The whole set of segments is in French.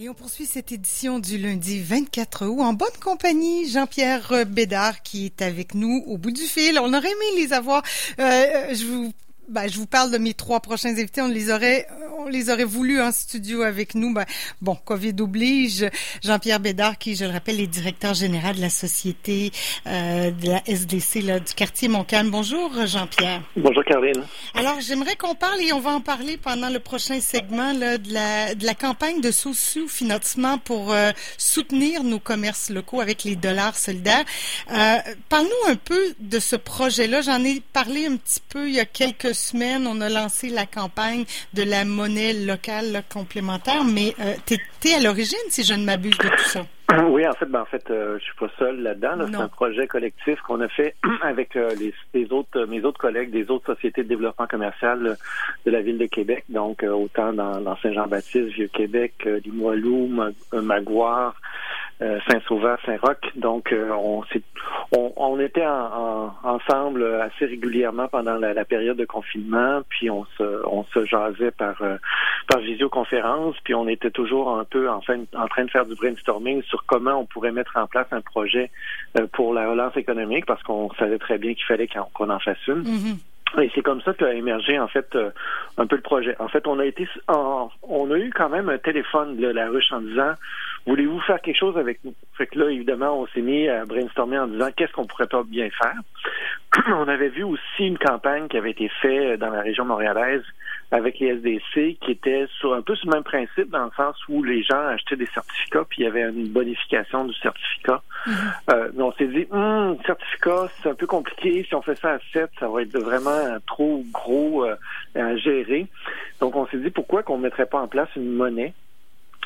Et on poursuit cette édition du lundi 24 août en bonne compagnie. Jean-Pierre Bédard qui est avec nous au bout du fil. On aurait aimé les avoir. Euh, je vous ben, je vous parle de mes trois prochains invités. On les aurait, on les aurait voulu en studio avec nous. Ben, bon, Covid oblige. Jean-Pierre Bédard, qui, je le rappelle, est directeur général de la société euh, de la SDC là, du quartier Montcalm. Bonjour, Jean-Pierre. Bonjour, Caroline. Alors, j'aimerais qu'on parle et on va en parler pendant le prochain segment là, de, la, de la campagne de sous-financement pour euh, soutenir nos commerces locaux avec les dollars solidaires. Euh, Parle-nous un peu de ce projet-là. J'en ai parlé un petit peu il y a quelques on a lancé la campagne de la monnaie locale complémentaire, mais euh, tu à l'origine, si je ne m'abuse, de tout ça. Oui, en fait, ben, en fait, euh, je suis pas seul là-dedans. c'est un projet collectif qu'on a fait avec euh, les, autres, mes autres collègues des autres sociétés de développement commercial de la ville de Québec. Donc, autant dans, Saint-Jean-Baptiste, Vieux-Québec, Limoilou, Maguire, Saint-Sauveur, Saint-Roch. Donc, on, on, on, était en, ensemble assez régulièrement pendant la, période de confinement, puis on se, on se jasait par, euh, par visioconférence, puis on était toujours un peu en, en train de faire du brainstorming sur comment on pourrait mettre en place un projet euh, pour la relance économique, parce qu'on savait très bien qu'il fallait qu'on en fasse une. Mm-hmm. Et c'est comme ça qu'a émergé en fait euh, un peu le projet. En fait, on a été, on a eu quand même un téléphone de la ruche en disant voulez-vous faire quelque chose avec nous? Fait que là, évidemment, on s'est mis à brainstormer en disant qu'est-ce qu'on pourrait pas bien faire? on avait vu aussi une campagne qui avait été faite dans la région montréalaise avec les SDC qui était sur un peu ce même principe dans le sens où les gens achetaient des certificats puis il y avait une bonification du certificat. Mm-hmm. Euh, on s'est dit, hum, certificat, c'est un peu compliqué. Si on fait ça à 7, ça va être vraiment trop gros euh, à gérer. Donc on s'est dit, pourquoi qu'on ne mettrait pas en place une monnaie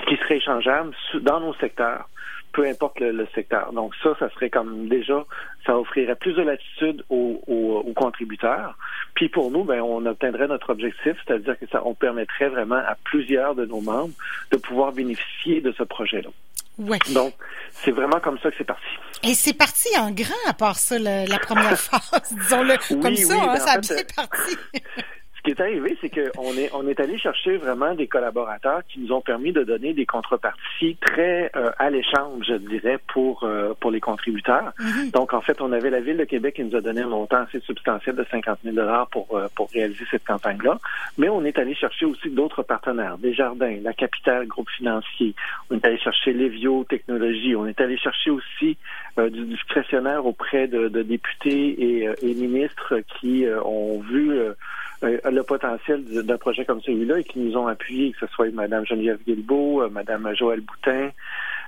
qui serait échangeable dans nos secteurs, peu importe le, secteur. Donc ça, ça serait comme déjà, ça offrirait plus de latitude aux, contributeurs. Puis pour nous, ben, on obtiendrait notre objectif, c'est-à-dire que ça, on permettrait vraiment à plusieurs de nos membres de pouvoir bénéficier de ce projet-là. Ouais. Donc, c'est vraiment comme ça que c'est parti. Et c'est parti en grand, à part ça, la première phase, disons-le comme ça, hein, ben, ça a bien parti. Ce qui est arrivé, c'est qu'on est, on est allé chercher vraiment des collaborateurs qui nous ont permis de donner des contreparties très euh, alléchantes, je dirais, pour euh, pour les contributeurs. Mm-hmm. Donc, en fait, on avait la Ville de Québec qui nous a donné un montant assez substantiel de 50 000 pour, euh, pour réaliser cette campagne-là. Mais on est allé chercher aussi d'autres partenaires, Desjardins, la Capitale, Groupe Financier. On est allé chercher Levio Technologies. On est allé chercher aussi du discrétionnaire auprès de, de députés et, et, ministres qui ont vu euh, le potentiel d'un projet comme celui-là et qui nous ont appuyés, que ce soit Mme Geneviève Guilbeault, euh, Mme Joël Boutin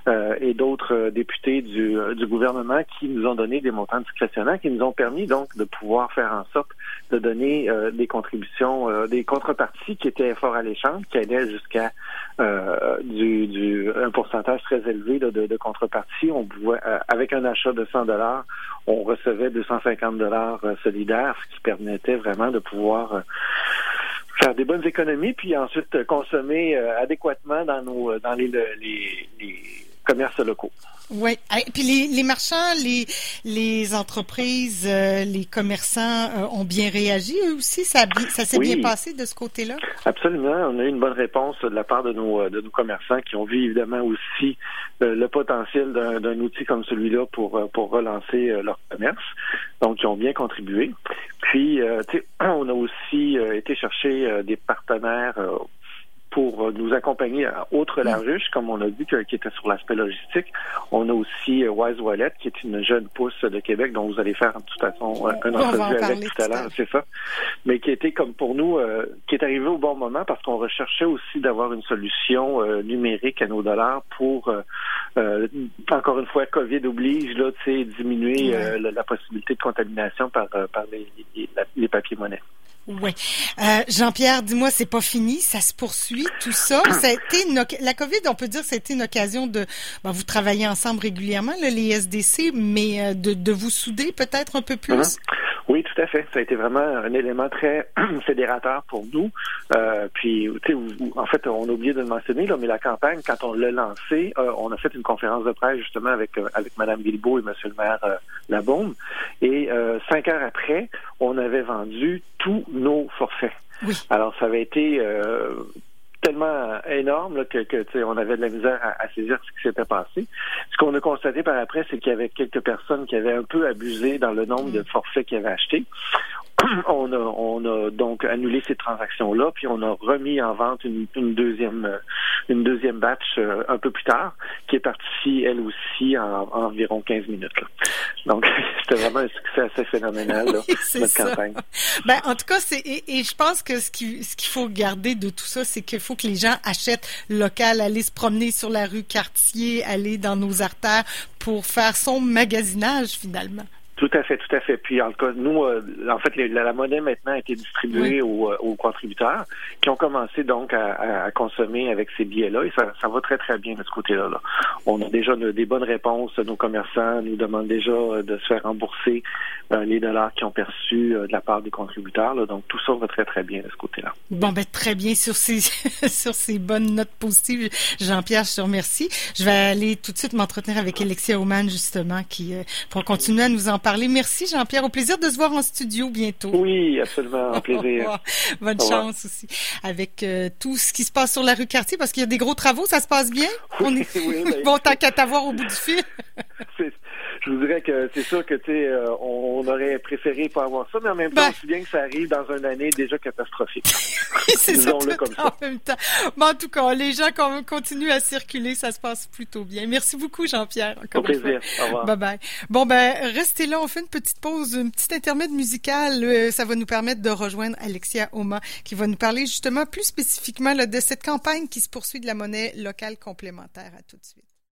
euh, et d'autres députés du, du, gouvernement qui nous ont donné des montants discrétionnaires, qui nous ont permis donc de pouvoir faire en sorte de donner des contributions, des contreparties qui étaient fort alléchantes, qui allaient jusqu'à du, du, un pourcentage très élevé de, de, contrepartie. On pouvait, avec un achat de 100 dollars, on recevait 250 dollars solidaires, ce qui permettait vraiment de pouvoir faire des bonnes économies, puis ensuite consommer euh, adéquatement dans nos euh, dans les, les, les commerces locaux. Oui. Puis les, les, marchands, les, les entreprises, euh, les commerçants euh, ont bien réagi eux aussi? Ça, ça s'est bien passé de ce côté-là? Absolument. On a eu une bonne réponse de la part de nos, euh, de nos commerçants qui ont vu évidemment aussi le potentiel d'un outil comme celui-là pour, pour relancer leur commerce. Donc, ils ont bien contribué. Puis, on a aussi été chercher des partenaires pour nous accompagner outre la ruche, comme on a dit, qui était sur l'aspect logistique. On a aussi euh, Wise Wallet, qui est une jeune pousse de Québec, dont vous allez faire de toute façon un entrevue avec tout à l'heure, c'est ça. Mais qui était comme pour nous, euh, qui est arrivé au bon moment parce qu'on recherchait aussi d'avoir une solution euh, numérique à nos dollars pour, encore une fois, COVID oblige, là, tu sais, diminuer la, possibilité de contamination par, par les, les papiers monnaies. Oui. Euh, Jean-Pierre, dis-moi, c'est pas fini, ça se poursuit, tout ça. ça a été la COVID, on peut dire, été une occasion de, ben, vous travaillez ensemble régulièrement, les SDC, mais euh, de, de vous souder peut-être un peu plus? Uh-huh. Oui, tout à fait. Ça a été vraiment un élément très fédérateur pour nous. Euh, puis, tu sais, en fait, on a oublié de le mentionner, là, mais la campagne, quand on l'a lancée, euh, on a fait une conférence de presse justement avec euh, avec Mme Guilbeault et Monsieur le maire euh, Labaume. Et cinq heures après, on avait vendu tous nos forfaits. Oui. Alors, ça avait été tellement énorme là, que, que on avait de la misère à, saisir ce qui s'était passé. Ce qu'on a constaté par après, c'est qu'il y avait quelques personnes qui avaient un peu abusé dans le nombre de mm. forfaits qu'ils avaient achetés. on a, on a donc annulé ces transactions-là, puis on a remis en vente une, deuxième une deuxième batch euh, un peu plus tard, qui est partie elle aussi en, environ 15 minutes. Donc c'était vraiment un succès assez phénoménal notre campagne. Ben en tout cas c'est et, je pense que ce qui ce qu'il faut garder de tout ça, c'est qu'il faut que les gens achètent local, aller se promener sur la rue Cartier, aller dans nos artères pour faire son magasinage finalement. Tout à fait, tout à fait. Puis en tout cas, nous, euh, en fait, la, monnaie maintenant a été distribuée aux, euh, aux, contributeurs qui ont commencé donc à, à consommer avec ces billets-là et ça, ça, va très très bien de ce côté-là. Là. On a déjà des bonnes réponses. Nos commerçants nous demandent déjà euh, de se faire rembourser les dollars qu'ils ont perçus de la part des contributeurs. Là. Donc tout ça va très très bien de ce côté-là. Bon, ben très bien sur ces sur ces bonnes notes positives. Jean-Pierre, je te remercie. Je vais aller tout de suite m'entretenir avec Alexia Oman justement qui pour continuer à nous en parler. Merci Jean-Pierre. Au plaisir de se voir en studio bientôt. Oui, absolument. Un plaisir. Bonne chance aussi. Avec euh, tout ce qui se passe sur la rue Cartier, parce qu'il y a des gros travaux, ça se passe bien? Oui, On est... oui, ben, bon, tant qu'à t'avoir au bout du fil. je vous dirais que c'est sûr que tu sais, euh, on, aurait préféré pas avoir ça, mais en même temps, c'est ben. bien que ça arrive dans une année déjà catastrophique. c'est ça, tout comme ça. en même temps. Mais en tout cas, les gens continuent à circuler, ça se passe plutôt bien. Merci beaucoup, Jean-Pierre. Au plaisir. Au revoir. Bye bye. Bon ben, restez là, on fait une petite pause, une petite intermède musicale. Euh, ça va nous permettre de rejoindre Alexia Oma, qui va nous parler justement plus spécifiquement de cette campagne qui se poursuit de la monnaie locale complémentaire. À tout de suite.